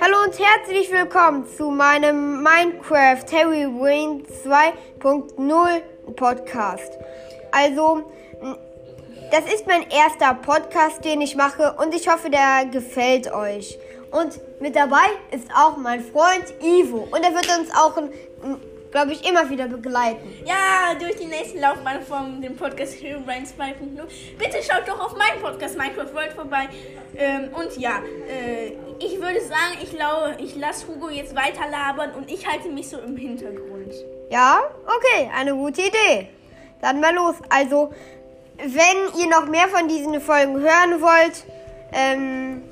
Hallo und herzlich willkommen zu meinem Minecraft Harry Wayne 2.0 Podcast. Also, das ist mein erster Podcast, den ich mache und ich hoffe, der gefällt euch. Und mit dabei ist auch mein Freund Ivo und er wird uns auch, glaube ich, immer wieder begleiten. Ja, durch die nächsten Laufbahn von dem Podcast Hero Brain 2.0. Bitte schaut doch auf meinen Podcast Minecraft World vorbei. Ähm, und ja, äh, ich würde sagen, ich, ich lasse Hugo jetzt weiter labern und ich halte mich so im Hintergrund. Ja, okay, eine gute Idee. Dann mal los. Also, wenn ihr noch mehr von diesen Folgen hören wollt, ähm,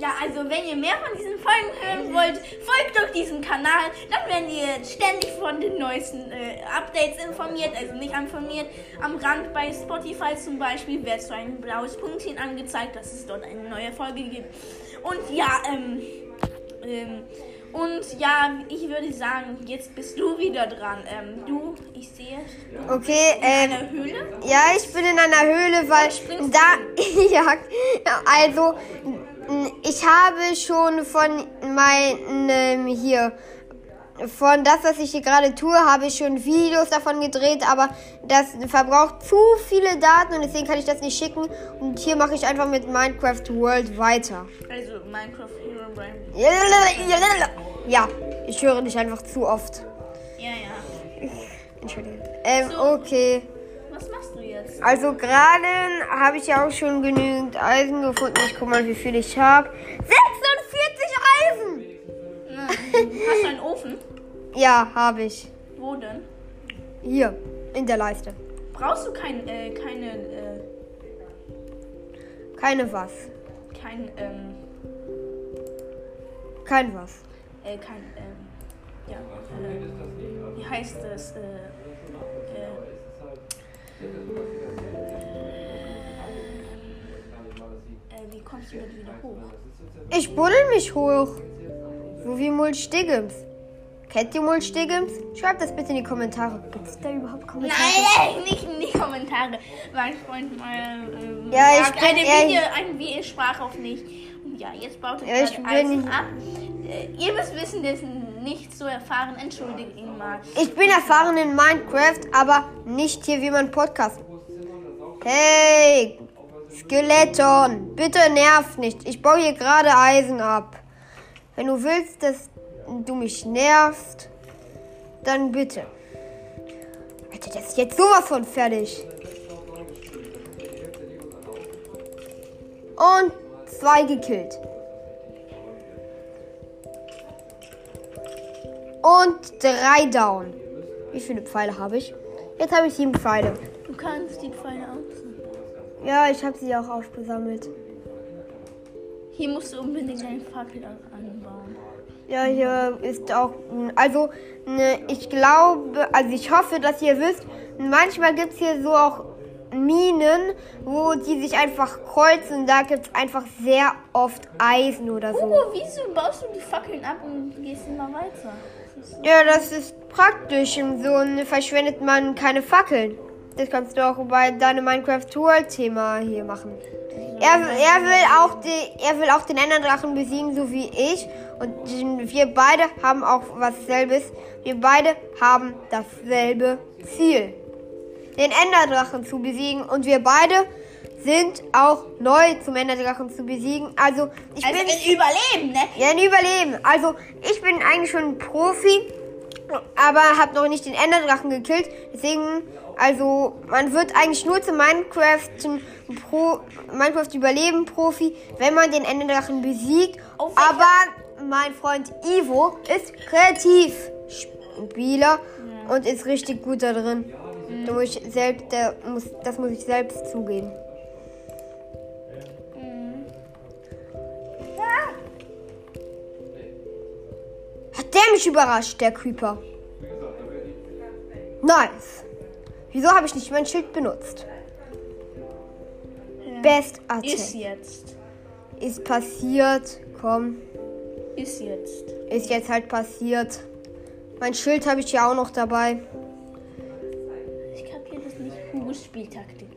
ja, also wenn ihr mehr von diesen Folgen hören wollt, folgt doch diesem Kanal. Dann werdet ihr ständig von den neuesten äh, Updates informiert. Also nicht informiert. Am Rand bei Spotify zum Beispiel wird so ein blaues Punktchen angezeigt, dass es dort eine neue Folge gibt. Und ja, ähm, ähm, und ja, ich würde sagen, jetzt bist du wieder dran. Ähm, du, ich sehe. Du okay, in ähm, einer Höhle? Ja, ich bin in einer Höhle, weil da. ja, also ich habe schon von meinem hier von das, was ich hier gerade tue, habe ich schon Videos davon gedreht, aber das verbraucht zu viele Daten und deswegen kann ich das nicht schicken. Und hier mache ich einfach mit Minecraft World weiter. Also Minecraft Hero Brain. Ja, ich höre dich einfach zu oft. Ja, ja. Entschuldigung. Ähm, So. okay. Jetzt? Also gerade habe ich ja auch schon genügend Eisen gefunden. Ich guck mal, wie viel ich habe. 46 Eisen! Hast du einen Ofen? Ja, habe ich. Wo denn? Hier, in der Leiste. Brauchst du kein, äh, keine, äh, Keine was. kein, ähm, Kein was. äh, kein, ähm, ja, äh, wie heißt das, äh, äh, wie kommst du denn wieder hoch? Ich buddel mich hoch. So wie Mulch Diggums. Kennt ihr Mulch Diggums? Schreibt das bitte in die Kommentare. Gibt es da überhaupt Kommentare? Nein, nicht in die Kommentare. Mein Freund mal, ähm, Ja, ich bin eine Video, ein Video sprach auf nicht. Ja, jetzt baut er Ja, ich Eisen ab. Äh, ihr müsst wissen, ist nicht so erfahren. Entschuldigt ihn mal. Ich bin erfahren in Minecraft, aber nicht hier wie mein Podcast. Hey, Skeleton, bitte nerv nicht. Ich baue hier gerade Eisen ab. Wenn du willst, dass du mich nervst, dann bitte. Alter, das ist jetzt sowas von fertig. Und zwei gekillt. Und drei down. Wie viele Pfeile habe ich? Jetzt habe ich sieben Pfeile. Du kannst die Pfeile aussehen. Ja, ich habe sie auch aufgesammelt. Hier musst du unbedingt eine Fackel anbauen. Ja, hier ist auch. Also, ne, ich glaube, also ich hoffe, dass ihr wisst, manchmal gibt es hier so auch Minen, wo die sich einfach kreuzen. Da gibt es einfach sehr oft Eisen oder so. Hugo, wieso baust du die Fackeln ab und gehst immer weiter? Das Ja, das ist praktisch. So ne, verschwendet man keine Fackeln. Das kannst du auch bei deinem Minecraft World Thema hier machen. Er, er will auch die, er will auch den Enderdrachen besiegen, so wie ich. Und wir beide haben auch was selbes. Wir beide haben dasselbe Ziel. Den Enderdrachen zu besiegen. Und wir beide sind auch neu zum Enderdrachen zu besiegen. Also ich Also bin ein Überleben, ne? ja, ein Überleben. Also, ich bin eigentlich schon ein Profi, aber habe noch nicht den Enderdrachen gekillt. Deswegen, also, man wird eigentlich nur zum Minecraft, zum Pro, Minecraft Überleben Profi, wenn man den Enderdrachen besiegt. Auf Aber mein Freund Ivo ist Kreativspieler und ist richtig gut da drin. Da muss ich selbst, der muss, das muss ich selbst zugeben. Hat der mich überrascht, der Creeper. Nice. Wieso habe ich nicht mein Schild benutzt? Best Attack. Ist jetzt. Ist passiert. Komm. Ist jetzt. Ist jetzt halt passiert. Mein Schild habe ich ja auch noch dabei. Ich Spieltaktik.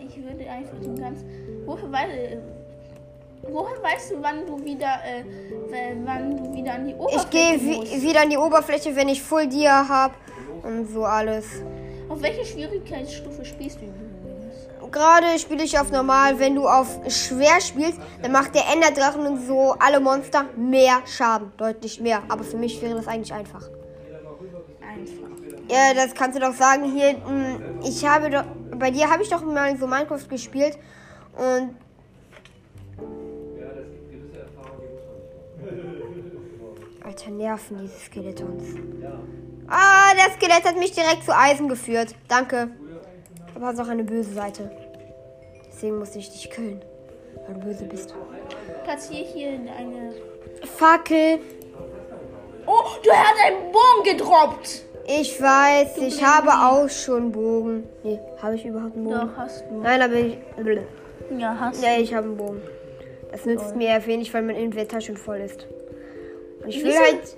Ich würde einfach so ganz. Woher, wei woher weißt du, wann du wieder, äh, wann du wieder an die Ich Oberfläche gehe musst? wi wieder an die Oberfläche, wenn ich Full Dia habe und so alles. Auf welche Schwierigkeitsstufe spielst du übrigens? Gerade spiele ich auf normal. Wenn du auf schwer spielst, dann macht der Enderdrachen und so alle Monster mehr Schaden. Deutlich mehr. Aber für mich wäre das eigentlich einfach. Einfach. Ja, das kannst du doch sagen. Hier, mh, ich habe doch. Bei dir habe ich doch mal so Minecraft gespielt. Und. Alter, nerven diese Skeletons. Ah, das Skelett hat mich direkt zu Eisen geführt. Danke. Aber hat auch eine böse Seite. Deswegen musste ich dich killen. Weil du böse bist. Platziere hier eine. Fackel. Oh, du hast einen Bogen gedroppt! Ich weiß, ich habe auch schon Bogen. Nee, habe ich überhaupt einen Bogen? Doch, hast du. Nein, aber ich. Ja, hast Ja, ich habe einen Bogen. Das nützt mir ja wenig, weil mein Inventar schon voll ist. Und ich will Wieso? halt.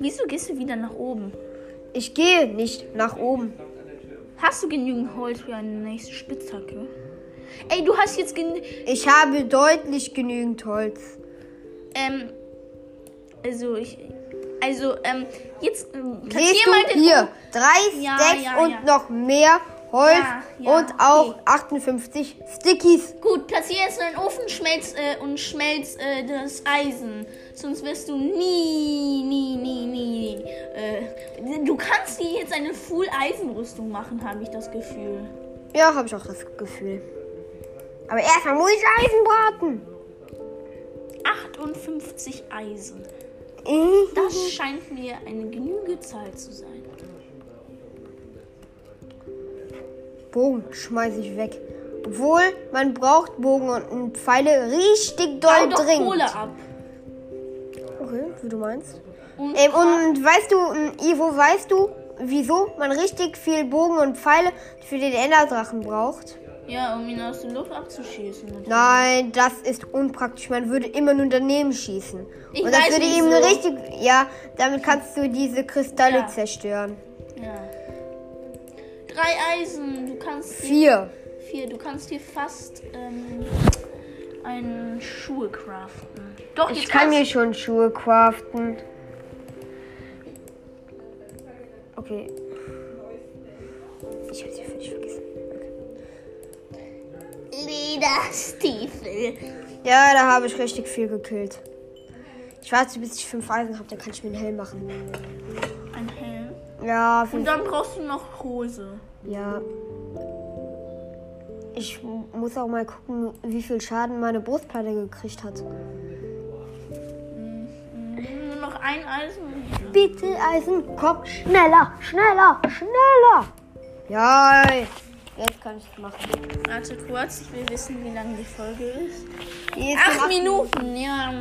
Wieso gehst du wieder nach oben? Ich gehe nicht nach oben. Hast du genügend Holz für eine nächste Spitzhacke? Ey, du hast jetzt gen Ich habe deutlich genügend Holz. ähm also ich also ähm jetzt ähm, Siehst du mal den hier? Drei Ja, Stacks ja, und ja. noch mehr Holz und auch okay. 58 Stickies. Gut, platzier jetzt in den Ofen schmelz äh, und schmelz äh, das Eisen. Sonst wirst du nie, nie, nie, nie. Äh, du kannst dir jetzt eine Full-Eisenrüstung machen, habe ich das Gefühl. Ja, habe ich auch das Gefühl. Aber erstmal muss ich Eisen braten. 58 Eisen. Das scheint mir eine genügende Zahl zu sein. Bogen schmeiße ich weg. Obwohl, man braucht Bogen und Pfeile richtig doll Bau dringend. Kohle ab. Okay, wie du meinst. Und Ähm, und weißt du, ähm, Ivo, weißt du, wieso man richtig viel Bogen und Pfeile für den Enderdrachen braucht? Ja, um ihn aus der Luft abzuschießen. natürlich. Nein, das ist unpraktisch. Man würde immer nur daneben schießen. Ich und das würde ihm wieso. richtig. Ja, damit kannst du diese Kristalle Ja. zerstören. Ja. Drei Eisen. Du kannst dir, Vier. vier. Du kannst dir fast ähm, einen Schuhe craften. Doch, Ich kann mir schon Schuhe craften. Okay. Ich habe sie völlig Lederstiefel. Ja, da habe ich richtig viel gekillt. Ich warte, bis ich fünf Eisen habe, dann kann ich mir einen Helm machen. Ein Helm. Ja, Und dann brauchst du noch Hose. ja. Ich muss auch mal gucken, wie viel Schaden meine Brustplatte gekriegt hat. Nur noch ein Eisen. Bitte, Eisen, komm, schneller, schneller, schneller. Ja, jetzt kann ich es machen. Warte kurz, ich will wissen, wie lange die Folge ist. Die Acht in Minuten, ja.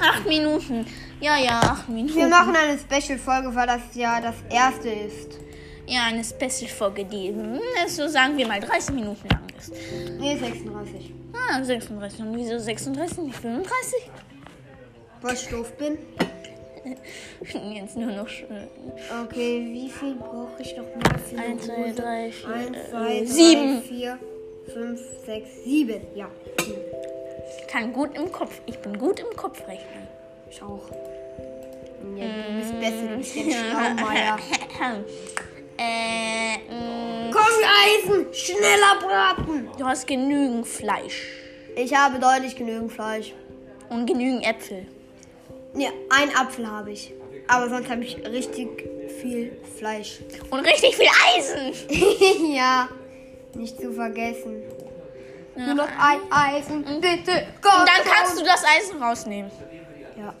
Acht Minuten. Ja, ja, acht Minuten. Wir machen eine Special-Folge, weil das ja das erste ist. Ja, eine Special-Folge, die, hm, so sagen wir mal, 30 Minuten lang ist. Nee, 36. Ah, 36. Und wieso 36, nicht 35? Weil ich doof bin. Jetzt nur noch äh, Okay, wie viel brauche ich noch für eine 1, 2, Hose? 3, 4, 1, äh, 2, 7. 4, 5, 6, 7. Ja, Ich kann gut im Kopf. Ich bin gut im Kopf rechnen. ich auch. Ja, du bist besser, du bist ein Schlaumeier. äh, mh, Komm, Eisen! Schneller braten! du hast genügend Fleisch. Ich habe deutlich genügend Fleisch. Und genügend Äpfel. Ja, ein Apfel habe ich. Aber sonst habe ich richtig viel Fleisch. Und richtig viel Eisen. ja, nicht zu vergessen. Nur noch ein Eisen, bitte. Gott, Und dann kannst du das Eisen rausnehmen. Ja.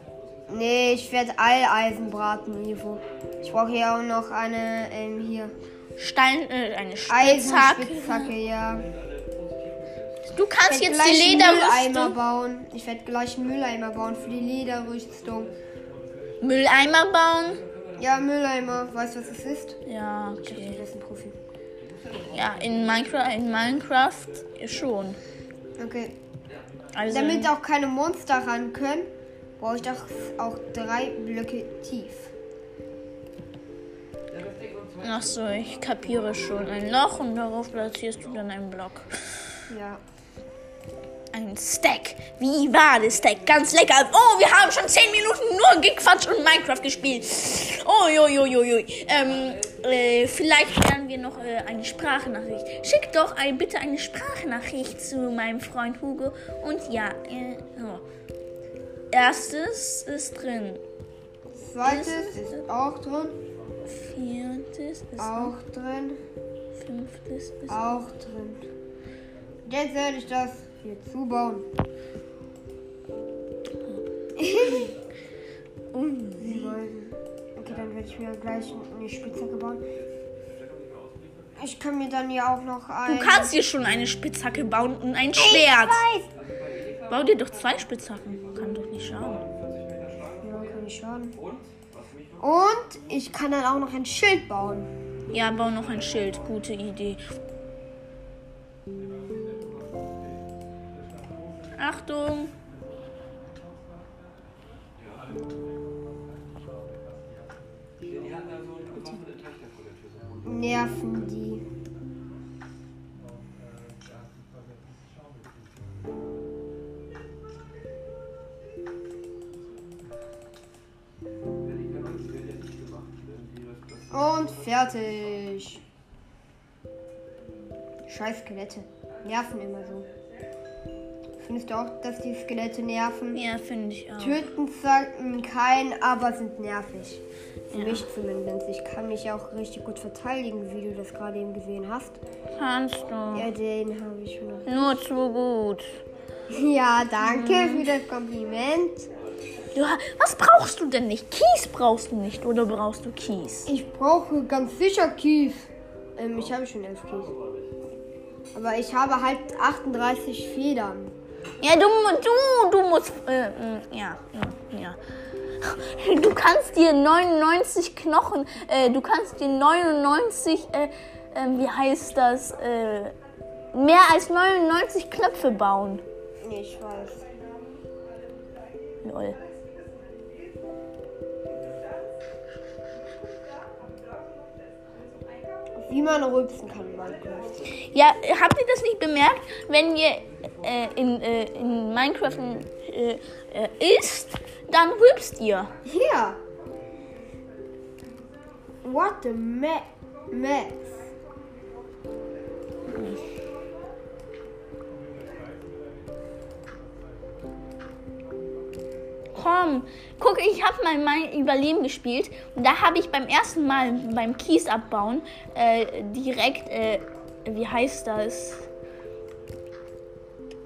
Nee, ich werde Eileisen braten, Ivo. Ich brauche hier auch noch eine, ähm, hier. Stein, äh, eine Spitzhacke. Eisenspitzhacke, ja. Du Ich kannst jetzt die Lederrüstung. bauen. Ich werde gleich einen Mülleimer bauen für die Lederrüstung. Mülleimer bauen. Ja, Mülleimer. Weißt du, was das ist? Ja, Ich okay. bin ein Profi. Ja, in Minecraft, in Minecraft schon. Okay. Also Damit auch keine Monster ran können, brauche ich doch auch drei Blöcke tief. Ach so, ich kapiere schon. Ein Loch und darauf platzierst du dann einen Block. Ja. Ein Stack. Wie war das Stack? Ganz lecker. Oh, wir haben schon 10 Minuten nur gequatscht und Minecraft gespielt. Oh, jo, jo, jo, jo. Ähm, äh, vielleicht lernen wir noch äh, eine Sprachnachricht. Schick doch ein, bitte eine Sprachnachricht zu meinem Freund Hugo. Und ja, äh, oh. erstes ist drin. Zweites ist auch drin. Viertes ist Auch drin. fünftes ist Auch drin. Jetzt werde ich das hier zubauen. Sie wollten. Okay, dann werde ich mir gleich eine Spitzhacke bauen. Ich kann mir dann ja auch noch ein. Du kannst dir schon eine Spitzhacke bauen und ein Ich Schwert. weiß. Bau dir doch zwei Spitzhacken. Kann doch nicht schaden. Ja, kann nicht schaden. Und ich kann dann auch noch ein Schild bauen. Ja, bau noch ein Schild. Gute Idee. Achtung! Nerven die. Und fertig. Scheiß Skelette. Nerven immer so. Findest du auch, dass die Skelette nerven? Ja, finde ich auch. Töten sollten keinen, aber sind nervig. Für mich zumindest. Ich kann mich auch richtig gut verteidigen, wie du das gerade eben gesehen hast. Kannst du. Ja, den habe ich schon. Nur zu gut. Ja, danke für das Kompliment. Ha- was brauchst du denn nicht? Kies brauchst du nicht oder brauchst du Kies? Ich brauche ganz sicher Kies. Ähm, ich habe schon elf Kies. Aber ich habe halt 38 Federn. Ja, du, du, du musst. Äh, mm, ja, ja. Du kannst dir 99 Knochen, äh, du kannst dir 99, äh, äh, wie heißt das, äh, mehr als 99 Knöpfe bauen. Ich weiß. Lol. Wie man rülpsen kann in Minecraft. Ja, habt ihr das nicht bemerkt? Wenn ihr äh, in, äh, in Minecraft äh, äh, isst, dann rülpst ihr. Hier. What the me mess? Komm, guck, ich habe mal mein Überleben gespielt und da habe ich beim ersten Mal beim Kies abbauen äh, direkt, äh, wie heißt das?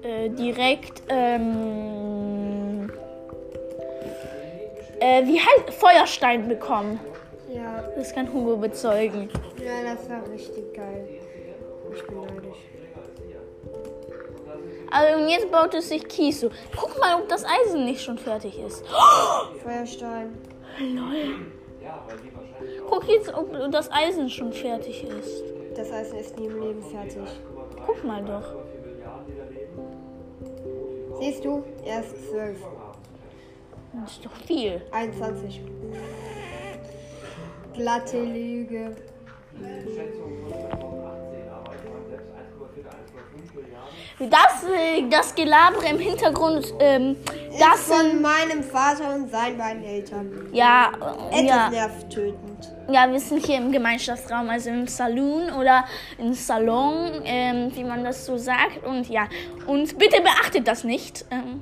Äh, direkt, ähm, äh, wie heißt Feuerstein bekommen. Ja, Das kann Hugo bezeugen. ja, das war richtig geil. Ich bin neidisch. Also und jetzt baut es sich Kies so. Guck mal, ob das Eisen nicht schon fertig ist. Feuerstein. Lol. Guck jetzt, ob das Eisen schon fertig ist. Das Eisen ist nie im Leben fertig. Guck mal doch. Siehst du? Erst 12. Das ist doch viel. 21. Glatte Lüge. Das, das Gelaber im Hintergrund, ähm, das von meinem Vater und seinen beiden Eltern. ja, äh, Etwas ja, nervtötend. Ja, wir sind hier im Gemeinschaftsraum, also im Saloon oder im Salon, ähm, wie man das so sagt. Und ja, und bitte beachtet das nicht. Ähm,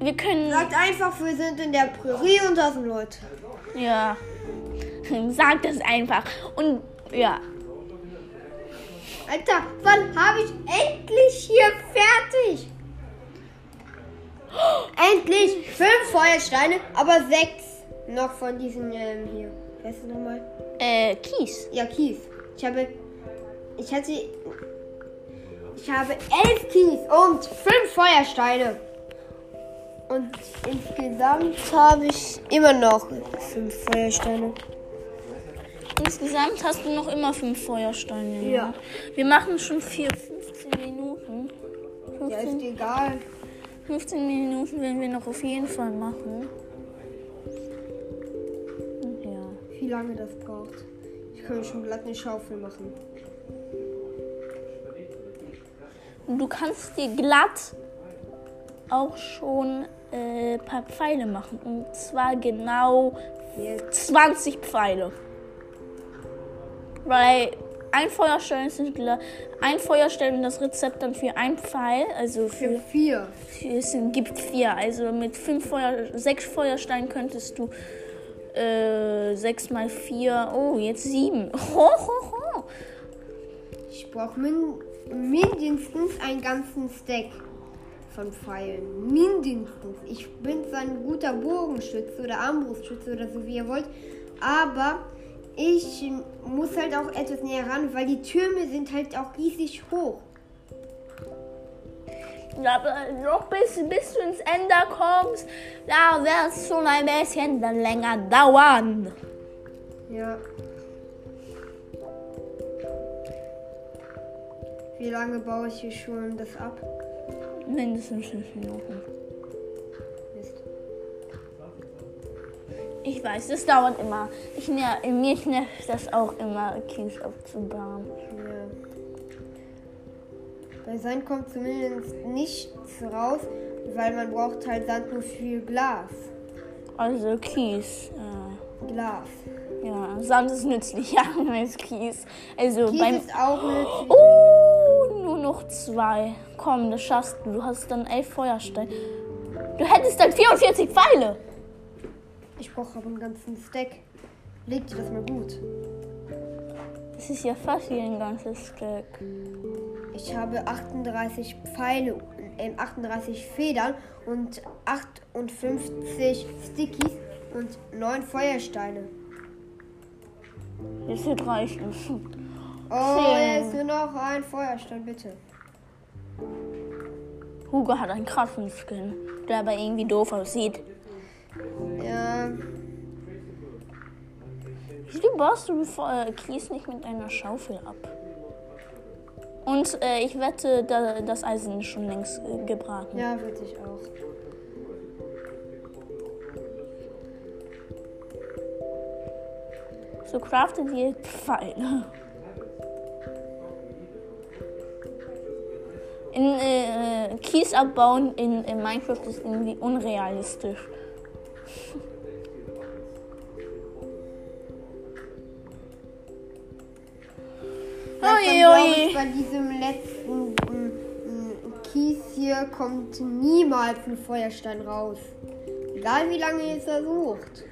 wir können, Sagt einfach, wir sind in der Prärie und da sind Leute. ja, sagt das einfach. Und ja, Alter, wann habe ich endlich hier fertig? Endlich fünf Feuersteine, aber sechs noch von diesen ähm, hier. Wer ist das nochmal? äh, Kies. Ja, Kies. Ich habe. Ich hatte. Ich habe elf Kies und fünf Feuersteine. Und insgesamt habe ich immer noch fünf Feuersteine. Insgesamt hast du noch immer fünf Feuersteine. Ja. Wir machen schon vier, 15 Minuten. Ja, 15, ist egal. 15 Minuten werden wir noch auf jeden Fall machen. Wie lange das braucht. Ich können schon glatt eine Schaufel machen. Du kannst dir glatt auch schon äh, ein paar Pfeile machen. Und zwar genau Jetzt. 20 Pfeile. Weil ein Feuerstellen sind gla- ein Feuerstellen das Rezept dann für ein Pfeil, also Für für, vier. für es sind- gibt vier. Also mit fünf Feuer, sechs Feuersteinen könntest du äh, sechs mal vier, oh jetzt sieben. Ho, ho, ho. Ich brauche min mindestens einen ganzen Stack von Pfeilen. Mindestens. Ich bin zwar ein guter Bogenschütze oder Armbrustschütze oder so wie ihr wollt, aber ich muss halt auch etwas näher ran, weil die Türme sind halt auch riesig hoch. Ja, aber noch bis, bis du ins Ende kommst, da wird es schon ein bisschen länger dauern. Ja. Wie lange baue ich hier schon das ab? Mindestens fünf Minuten. Mist. Ich weiß, das dauert immer. Ich, ner mir nervt das auch immer, Kies aufzubauen. Ja. Bei Sand kommt zumindest nichts raus, weil man braucht halt Sand nur für Glas. Also Kies. Äh, Glas. ja, Sand ist nützlicher als Kies. Also Kies beim. ist auch nützlich. Oh, nur noch zwei. Komm, das schaffst du. Du hast dann elf Feuersteine. Du hättest dann 44 Pfeile. Ich brauche aber einen ganzen Stack. Leg dir das mal gut. Das ist ja fast wie ein ganzes Stück. Ich habe 38 Pfeile, äh, 38 Federn und 58 Stickies und 9 Feuersteine. Das wird reichen. Oh, jetzt nur noch ein Feuerstein, bitte. Hugo hat einen krassen Skin, der aber irgendwie doof aussieht. Ja, Wieso baust du äh, Kies nicht mit einer Schaufel ab? Und äh, ich wette, da, das Eisen ist schon längst äh, gebraten. ja, würde ich auch. So craftet ihr Pfeile. In äh, Kies abbauen in, in Minecraft ist irgendwie unrealistisch. Ui. ich, bei diesem letzten mm, mm, Kies hier kommt niemals ein Feuerstein raus. Egal wie lange ihr es versucht.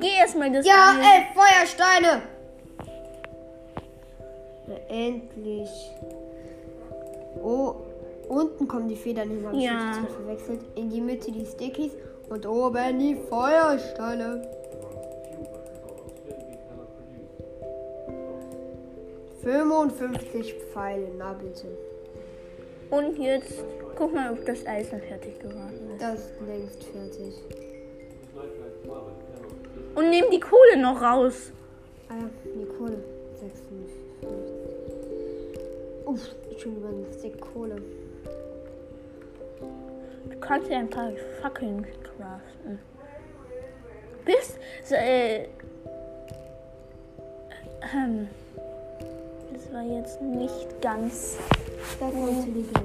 Geh erstmal das Ja, Eisen- elf Feuersteine! Na, endlich. Oh, unten kommen die Federn hin, habe Ja. ich verwechselt. In die Mitte die Stickies und oben die Feuersteine. Fünfundfünfzig Pfeile, na bitte. Und jetzt guck mal, ob das Eisen fertig geworden ist. Das ist längst fertig. Und nimm die Kohle noch raus. Ah ja, die Kohle. 56. Uff, schon über einen Stick Kohle. Du kannst ja ein paar Fackeln craften. Bis. So, äh, ähm, das war jetzt nicht ganz. Intelligent.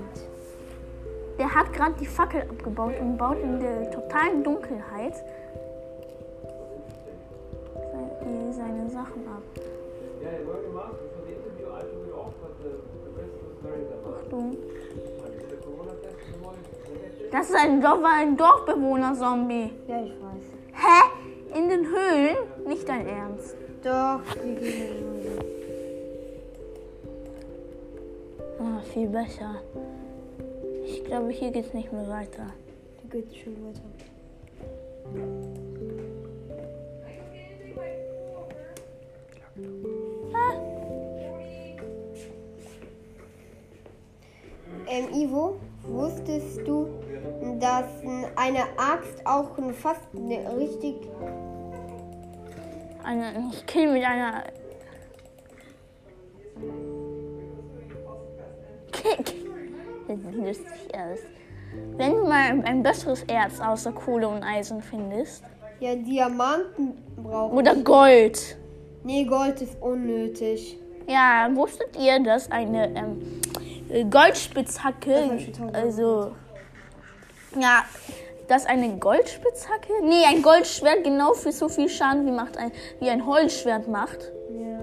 Der hat gerade die Fackel abgebaut und baut in der totalen Dunkelheit seine, Sachen ab. Achtung. Das ist ein, Dorf, war ein Dorfbewohner-Zombie. Ja, ich weiß. Hä? In den Höhlen? Nicht dein Ernst. Doch, wir gehen in die Höhle. Ah, viel besser. Ich glaube, hier geht's nicht mehr weiter. Die geht schon weiter. Ähm, Ivo, wusstest du, dass eine Axt auch fast richtig Eine, ich kill mit einer. Sieht lustig aus. Wenn du mal ein besseres Erz außer Kohle und Eisen findest. ja Diamanten braucht? Oder Gold. Nee, Gold ist unnötig. Ja, wusstet ihr, dass eine ähm, äh, Goldspitzhacke, also ja, dass eine Goldspitzhacke, nee, ein Goldschwert genau für so viel Schaden wie macht ein wie ein Holzschwert macht. Ja.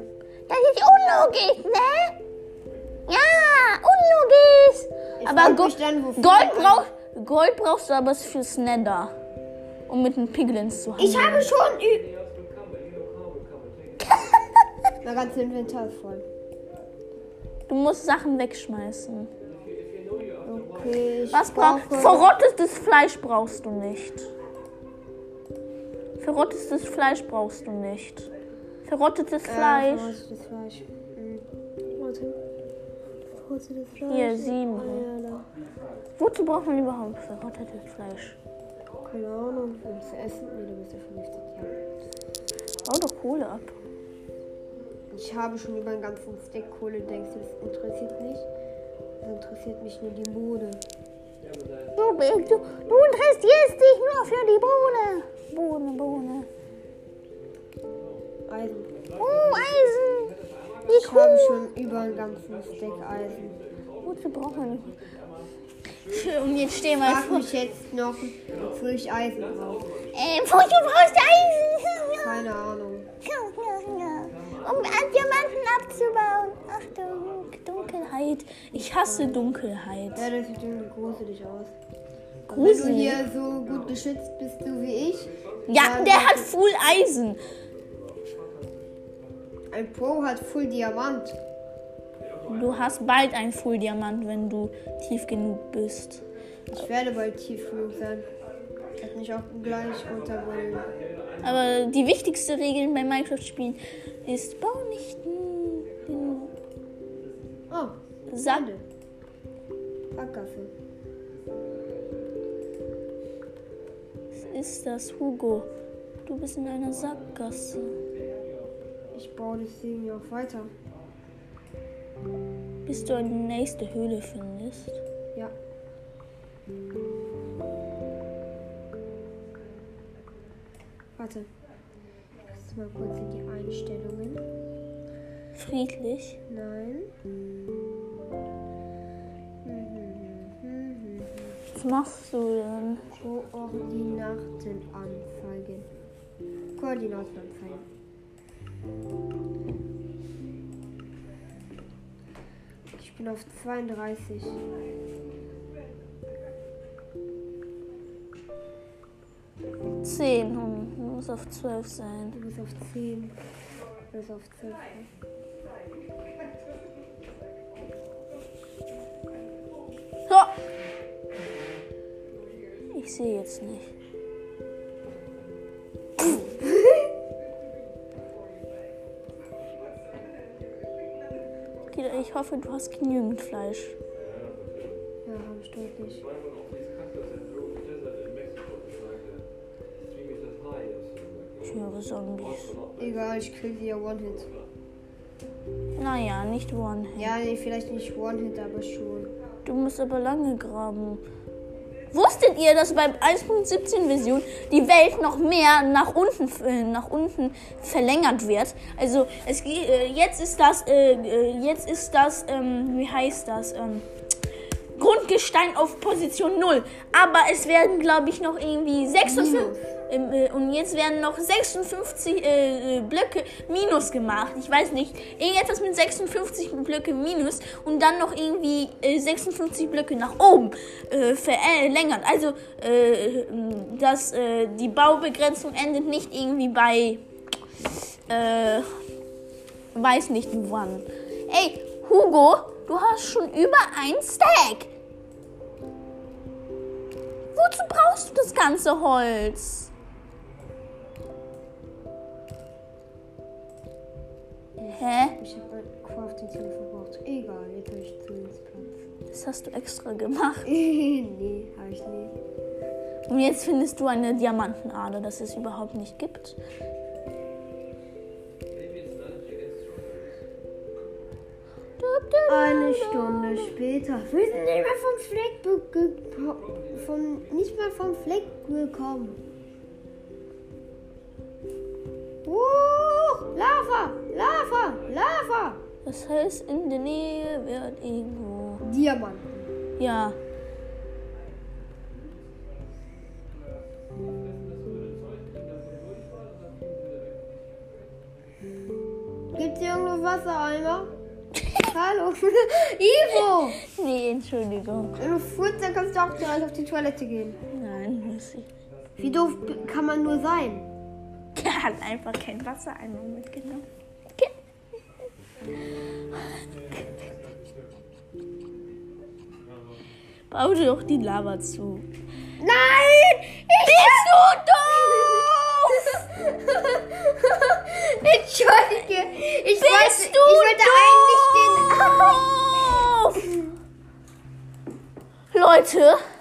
Das ist unlogisch, ne? Ja, unlogisch. Aber Go dann, Gold braucht Gold brauchst du aber fürs Nether, um mit den Piglins zu handeln. Ich habe schon. Mein ganzes Inventar ist voll. Du musst Sachen wegschmeißen. Okay, Was brauchst brauche- Verrottetes Fleisch brauchst du nicht. Verrottetes Fleisch brauchst du nicht. Verrottetes Ja, Fleisch. verrottetes Fleisch. Mhm. Warte. Verrottetes Fleisch. Hier, sieben. Ah. Wozu braucht man überhaupt verrottetes Fleisch? Keine Ahnung. Um zu essen? Nee, du bist ja vergiftet. Ja. Bau doch Kohle ab. Ich habe schon über einen ganzen Stack Kohle. Denkst du, das interessiert mich? Das interessiert mich nur die Mode. Du, du, du interessierst dich nur für die Bohne. Bohne, Bohne. Eisen. Oh, Eisen. Ich habe schon über einen ganzen Stack Eisen. Wozu braucht man nicht? Und jetzt steh mal Frag vor. mich jetzt noch, wofür ich Eisen brauche. Äh, wozu brauchst du Eisen? Keine Ahnung. Um Diamanten abzubauen. Achtung, Dunkelheit. Ich hasse Dunkelheit. Ja, das sieht irgendwie gruselig aus. Wenn du Gruselig. hier so gut geschützt bist, du wie ich. Ja, der hat Full Eisen. Ein Pro hat Full Diamant. Du hast bald ein Full Diamant, wenn du tief genug bist. Ich werde bald tief genug sein. Hat mich auch gleich runterholen. Aber die wichtigste Regel bei Minecraft-Spielen ist, bau nicht den, Oh, Sack. Sande. Sackgasse. Was ist das, Hugo? Du bist in einer Sackgasse. Ich baue das Ding ja auch weiter. Bis du eine nächste Höhle findest. Ja. Warte. Muss mal kurz in die Einstellungen. Friedlich. Nein. Was machst du denn? Koordinaten anzeigen. Koordinaten anzeigen. Ich bin auf 32. Zehn. Hm, du musst auf zwölf sein. Du bist auf 10. Du bist auf 12. So. Ich sehe jetzt nicht. Ich hoffe, du hast genügend Fleisch. Ja, habe ich deutlich. Ich höre Zombies. Egal, ich krieg sie ja One-Hit. Naja, nicht One-Hit. Ja, nee, vielleicht nicht One-Hit, aber schon. Du musst aber lange graben. Wusstet ihr, dass beim 1.17 Version die Welt noch mehr nach unten, äh, nach unten verlängert wird? Also es geht, äh, jetzt ist das, äh, äh, jetzt ist das, ähm, wie heißt das? Ähm, Grundgestein auf Position 0. Aber es werden, glaube ich, noch irgendwie 56. Äh, und jetzt werden noch 56 äh, äh, Blöcke minus gemacht. Ich weiß nicht. Irgendetwas mit 56 Blöcke minus und dann noch irgendwie äh, 56 Blöcke nach oben äh, verlängert. Also, äh, dass äh, die Baubegrenzung endet nicht irgendwie bei. Weiß nicht wann. Ey, Hugo, du hast schon über ein Stack. Wozu brauchst du das ganze Holz? Hä? Ich habe ein Crafting-Tool verbraucht. Egal, jetzt habe ich zumindest Platz. Das hast du extra gemacht. nee, habe ich nicht. Und jetzt findest du eine Diamantenader, das es überhaupt nicht gibt. Eine Stunde später. Wir sind nicht mehr vom Fleck von, nicht mehr vom Fleck gekommen. Das heißt, in der Nähe wird irgendwo. Diamanten. Ja. Gibt's hier irgendwo Wassereimer? Hallo? Ivo! Nee, Entschuldigung. Wenn du furzt, dann kannst du auch direkt auf die Toilette gehen. Nein, muss ich. Wie doof kann man nur sein? Er hat einfach kein Wassereimer mitgenommen. Bau doch die Lava zu. Nein! Ich Bist du doof? Entschuldige. Ich wollte, Bist ich du wollte Leute, eigentlich den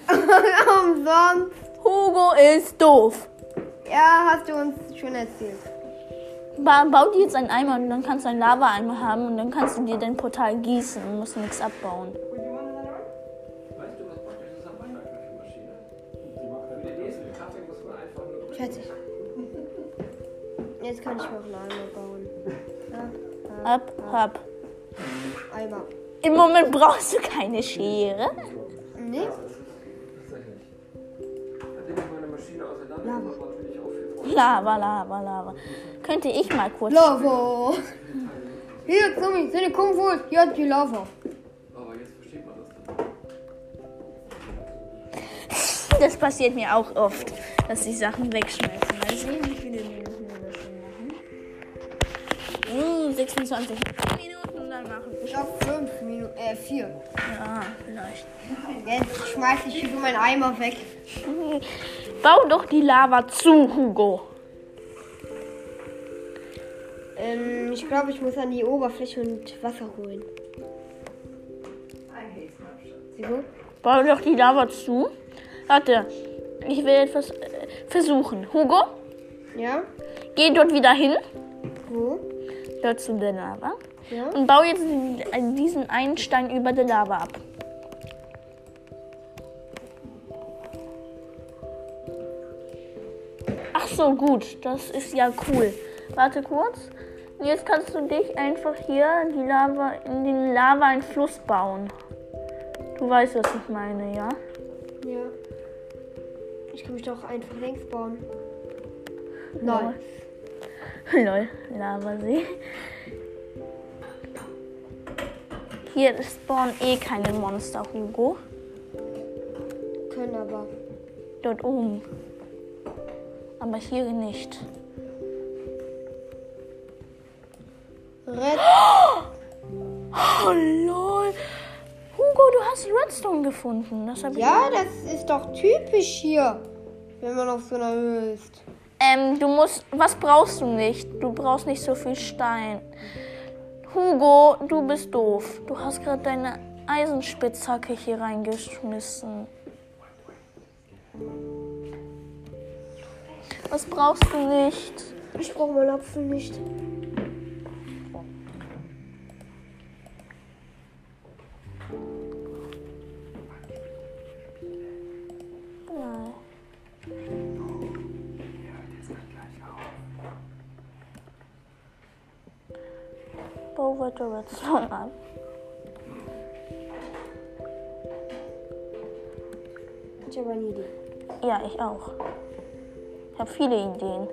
umsonst. Hugo ist doof. Ja, hast du uns schon erzählt. Ba bau dir jetzt einen Eimer und dann kannst du einen Lava-Eimer haben und dann kannst du dir dein Portal gießen und musst nichts abbauen. Fertig. Jetzt kann ich mir auch einen Eimer bauen. Ab, hab. Eimer. Im Moment brauchst du keine Schere. Nee? Lava, Lava, Lava. Könnte ich mal kurz. Lava. Hier, Zombie, seine Kung Fu. Hier hat die Lava. Aber jetzt versteht man das dann. Das passiert mir auch oft, dass ich Sachen wegschmeiße. Mal sehen, wie viele Minuten wir das schon machen. Uh, 26 Minuten und dann machen wir. Ich hab fünf Minuten, äh, vier. Ja, vielleicht. Jetzt schmeiß ich hier meinen Eimer weg. Bau doch die Lava zu, Hugo. Ähm, ich glaube, ich muss an die Oberfläche und Wasser holen. Wieso? Bau doch die Lava zu. Warte, ich will etwas äh, versuchen. Hugo, Ja? geh dort wieder hin. Wo? Dort zu der Lava. Ja? Und bau jetzt diesen- diesen einen Stein über der Lava ab. Ach so, gut. Das ist ja cool. Warte kurz. Jetzt kannst du dich einfach hier die Lava, in den Lava einen Fluss bauen. Du weißt, was ich meine, ja? Ja. Ich kann mich doch einfach längs bauen. Nein. Lol, Lavasee. Hier spawnen eh keine Monster, Hugo. Können aber. Dort oben. Aber hier nicht. Red. Oh lol. Hugo, du hast Redstone gefunden. Das Ja, das ist doch typisch hier. Wenn man auf so einer Höhe ist. Ähm, du musst. Was brauchst du nicht? Du brauchst nicht so viel Stein. Hugo, du bist doof. Du hast gerade deine Eisenspitzhacke hier reingeschmissen. Was brauchst du nicht? Ich brauche meinen Apfel nicht. Weiter Redstone ab. Ich habe eine Idee. Ja, ich auch. Ich habe viele Ideen.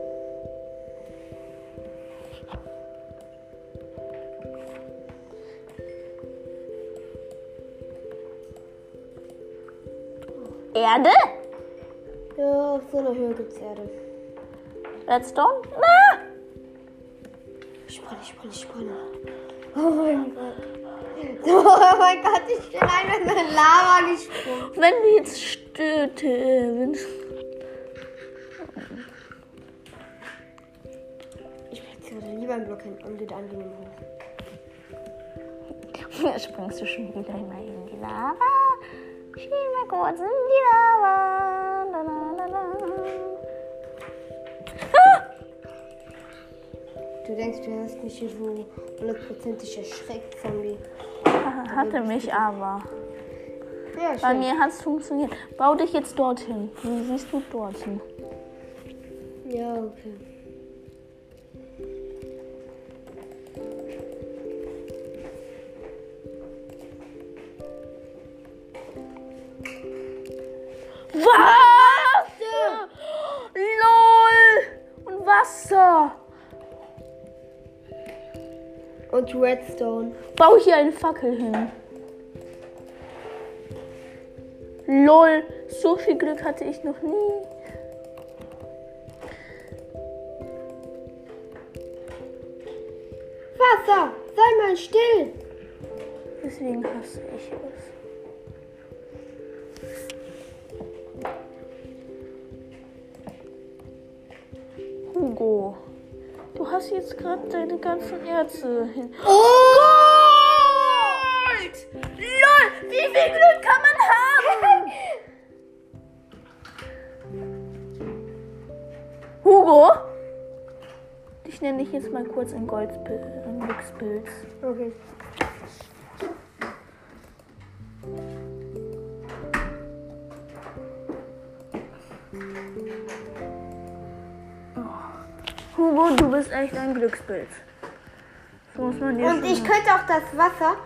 Erde? Ja, auf so einer Höhe gibt's Erde. Redstone? Na! Ich brenne, ich brenne, ich brenne. Oh mein Gott. Oh mein Gott, ich bin einfach in eine Lava gesprungen. Wenn du jetzt stöten. Ich platziere lieber einen Block hin und geht angenehm hoch. Da springst du schon wieder in die Lava. Schieb mal kurz in die Lava. du denkst, du hast mich hier so hundertprozentig erschreckt von mir. Hatte mich aber. Ja, Bei mir hat es funktioniert. Bau dich jetzt dorthin. Wie siehst du dorthin? Ja, okay. Was? Und Redstone. Bau hier eine Fackel hin. LOL, so viel Glück hatte ich noch nie. Wasser, sei mal still. Deswegen hasse ich es. Hast jetzt gerade deine ganzen Erze hin. Oh! Gold! LOL, wie viel Glück kann man haben? Hugo? Ich nenne dich jetzt mal kurz ein Glückspilz. Okay. Du bist echt ein Glückspilz. Das muss man dir Und ich sagen. könnte auch das Wasser.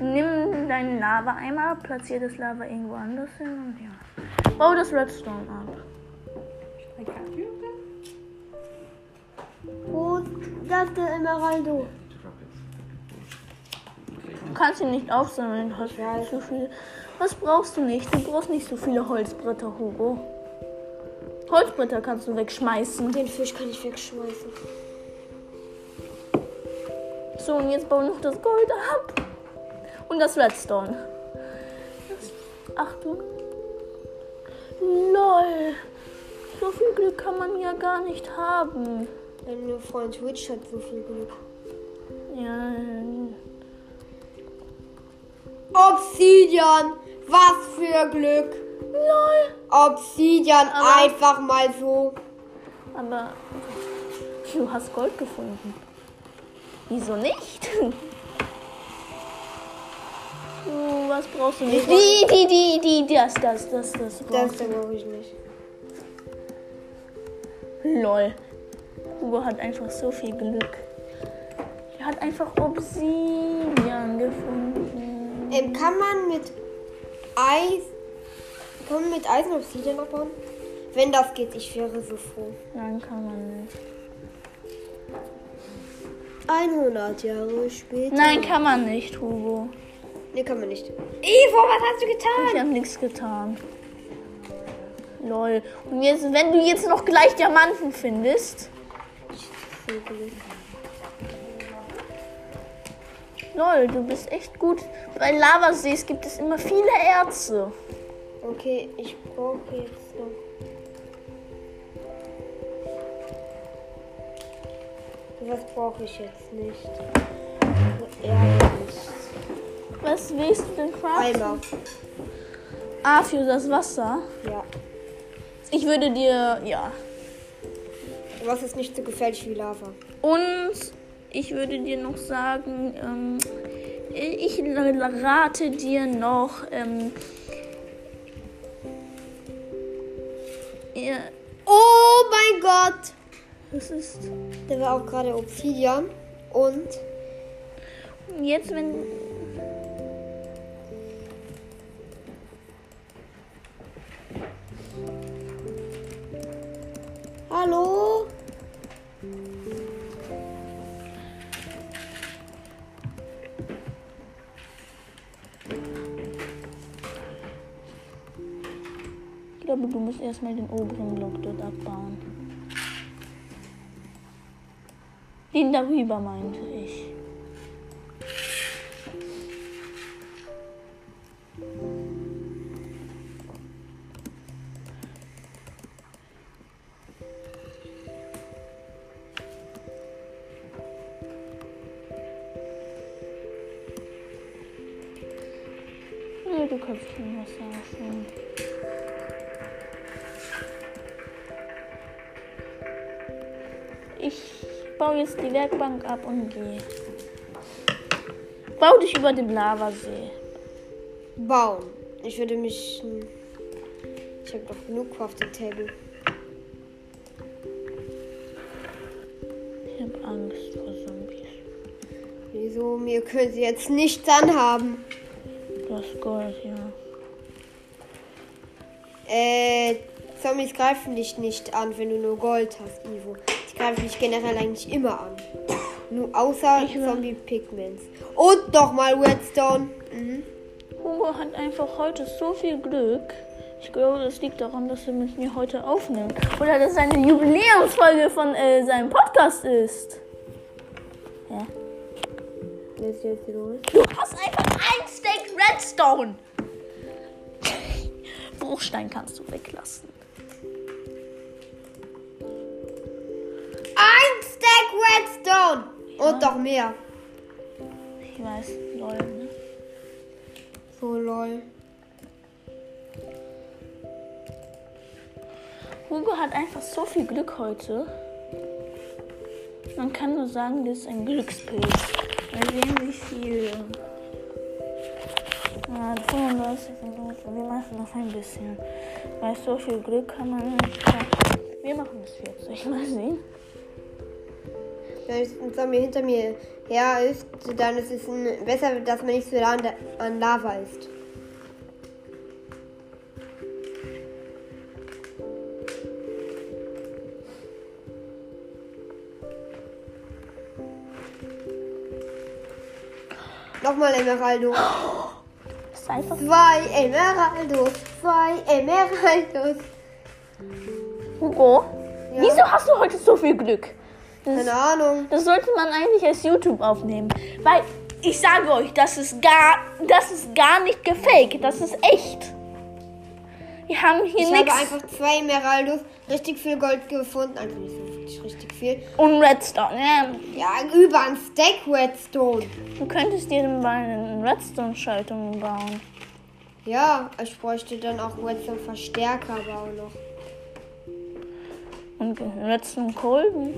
Nimm deinen Lava-Eimer, platziere das Lava irgendwo anders hin und ja. Bau das Redstone ab. Wo ist das der Emeraldo? Du kannst ihn nicht aufsammeln, du hast zu viel. Was brauchst du nicht? Du brauchst nicht so viele Holzbretter, Hugo. Holzbretter kannst du wegschmeißen. Den Fisch kann ich wegschmeißen. So, und jetzt bau noch das Gold ab. Und das Redstone. Achtung. LOL. So viel Glück kann man ja gar nicht haben. Dein Freund Witch hat so viel Glück. Ja. Obsidian! Was für Glück! LOL. Obsidian Aber- einfach mal so. Aber du hast Gold gefunden. Wieso nicht? Du, was brauchst du nicht? Die, die, die, die, das, das, das, das. Das glaube ich nicht. Lol. Hugo hat einfach so viel Glück. Er hat einfach Obsidian gefunden. Ähm, kann man mit Eis. Kann man mit Eis und Obsidian abbauen? Wenn das geht, ich wäre so froh. Nein, kann man nicht. 100 Jahre später. Nein, kann man nicht, Hugo. Nee, kann man nicht. Ivo, was hast du Ich getan? habe nichts getan. Lol. Und jetzt, wenn du jetzt noch gleich Diamanten findest. Lol, du bist echt gut. Bei Lavasees gibt es immer viele Erze. Okay, ich brauche jetzt noch. Was brauche ich jetzt nicht? Ehrlich. Was willst du denn craften? Eimer. Ah, für das Wasser. Ja. Ich würde dir, ja. Was ist nicht so gefährlich wie Lava? Und ich würde dir noch sagen, ähm, ich rate dir noch, ähm, ja, Oh mein Gott! das ist Der war auch gerade Obsidian. Und jetzt, wenn erstmal den oberen Block dort abbauen. Den darüber meinte ich. Jetzt die Werkbank ab und gehe. Bau dich über den Lavasee. Bauen. Ich würde mich. Ich habe doch genug Crafting Table. Ich habe Angst vor Zombies. Wieso? Mir können sie jetzt nichts anhaben. Du hast Gold, ja. Äh, Zombies greifen dich nicht an, wenn du nur Gold hast, Ivo. Die greifen dich generell eigentlich immer an. Nur außer Ich will- Zombie-Pigments. Und nochmal Redstone. Mhm. Hugo hat einfach heute so viel Glück. Ich glaube, das liegt daran, dass er mit mir heute aufnimmt. Oder dass es eine Jubiläumsfolge von äh, seinem Podcast ist. Ja. Ist jetzt los? Du hast einfach ein Steak Redstone. Bruchstein kannst du weglassen. Stack Redstone! Und noch mehr. Ich weiß, lol. Ne? So lol. Hugo hat einfach so viel Glück heute. Man kann nur sagen, das ist ein Glückspilz. Mal sehen, wie viel. Ja, 35 Minuten. Wir machen noch ein bisschen. Weil so viel Glück kann man nicht. Wir machen bis 40. Mal sehen. Wenn ein Zombie hinter mir her ist, dann ist es besser, dass man nicht so nah an, Lava ist. Nochmal Emeraldo. Zwei Emeraldos. Zwei Emeraldos. Hugo, Ja. wieso hast du heute so viel Glück? Das, Keine Ahnung. das sollte man eigentlich als YouTube aufnehmen. Weil ich sage euch, das ist gar, das ist gar nicht gefaked. Das ist echt. Wir haben hier Ich habe nichts. einfach zwei Emeraldos, richtig viel Gold gefunden. Also nicht so wirklich richtig viel. Und Redstone. Ja, Ja, über ein Stack Redstone. du könntest dir mal eine Redstone-Schaltung bauen. Ja, ich bräuchte dann auch Redstone-Verstärker bauen noch. Und Redstone-Kolben.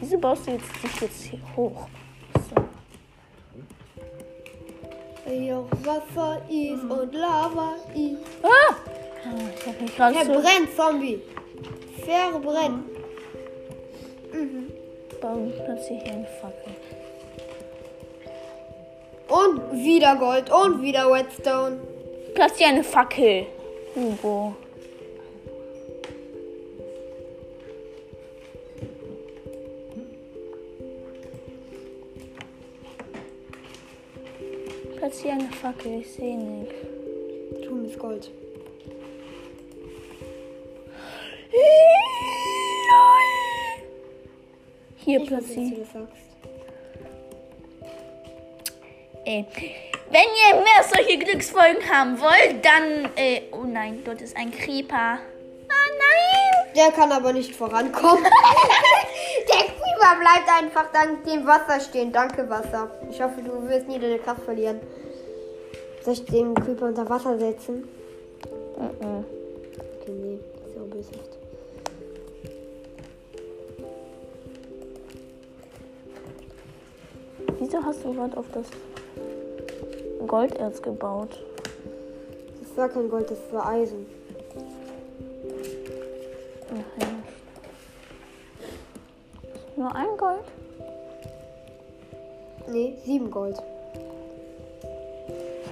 Wieso baust du jetzt dich jetzt hier hoch? So. Hier Wasser ist und Lava ist. Ah! Ich hab mich gerade so Verbrennt, Zombie. Verbrennt. bauen. Plötzlich hier eine Fackel. Und wieder Gold und wieder Redstone. Platziere eine Fackel, Hugo. Platziere eine Fackel, ich sehe nichts. Tun ist Gold. Hier. Ey. Wenn ihr mehr solche Glücksfolgen haben wollt, dann. Äh, oh nein, dort ist ein Creeper. Ah nein! Der kann aber nicht vorankommen. Der Creeper bleibt einfach dank dem Wasser stehen. Danke, Wasser. Ich hoffe, du wirst nie deine Kraft verlieren. Soll ich den Creeper unter Wasser setzen? Mhm. Okay, nee, das ist ja auch böshaft. Wieso hast du gerade auf das Golderz gebaut? Das war kein Gold, das war Eisen. Nein. Nur ein Gold? Nee, sieben Gold.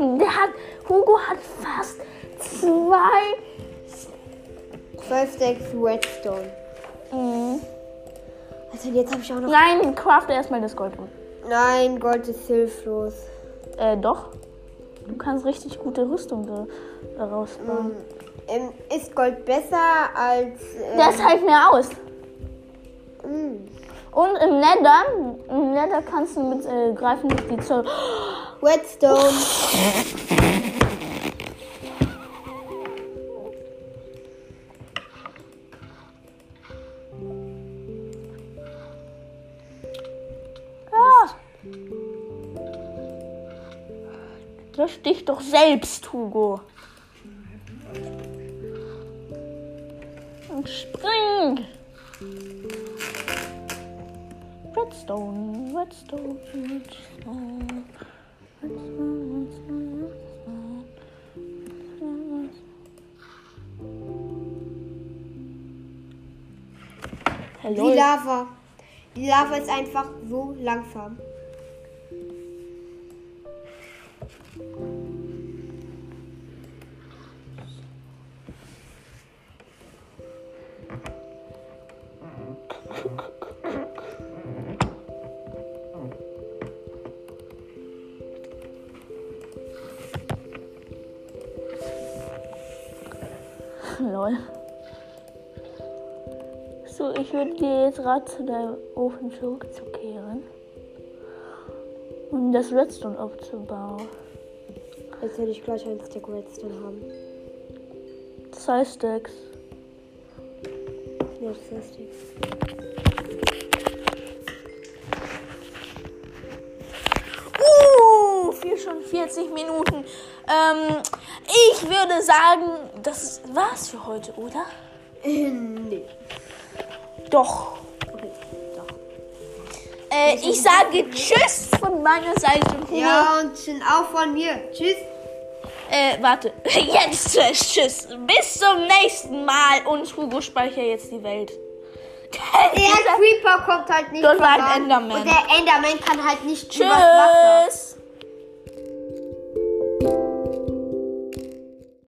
Der hat. Hugo hat fast zwei. Zwei Stacks Redstone. Mhm. Also jetzt habe ich auch noch. Nein, crafte erstmal das Gold. Nein, Gold ist hilflos. Äh, doch. Du kannst richtig gute Rüstung da, daraus bauen. Ähm, ist Gold besser als. Ähm, Das hält mir aus. mh, Und im Nether, im Nether kannst du mit äh, greifen die Zoll. Redstone. Ah. Lösch dich doch selbst, Hugo. Und spring! Redstone, Redstone. Redstone, Lava. Die Lava ist einfach so langsam. Lol. Ich würde dir jetzt raten, zu deinem Ofen zurückzukehren. Und das Redstone aufzubauen. Jetzt hätte ich gleich ein Stack Redstone haben. Zwei Stacks. Ja, ist die. Uh, schon 40 Minuten. Ähm, ich würde sagen, das war's für heute, oder? nee. Doch. Okay, doch. Äh, ich sage Tschüss von meiner Seite. Ja, und auch von mir. Tschüss. Äh, warte. Jetzt tschüss, tschüss. Bis zum nächsten Mal. Und Hugo speichert jetzt die Welt. Der Creeper kommt halt nicht Dort war ein. Enderman. Und der Enderman kann halt nicht. Tschüss.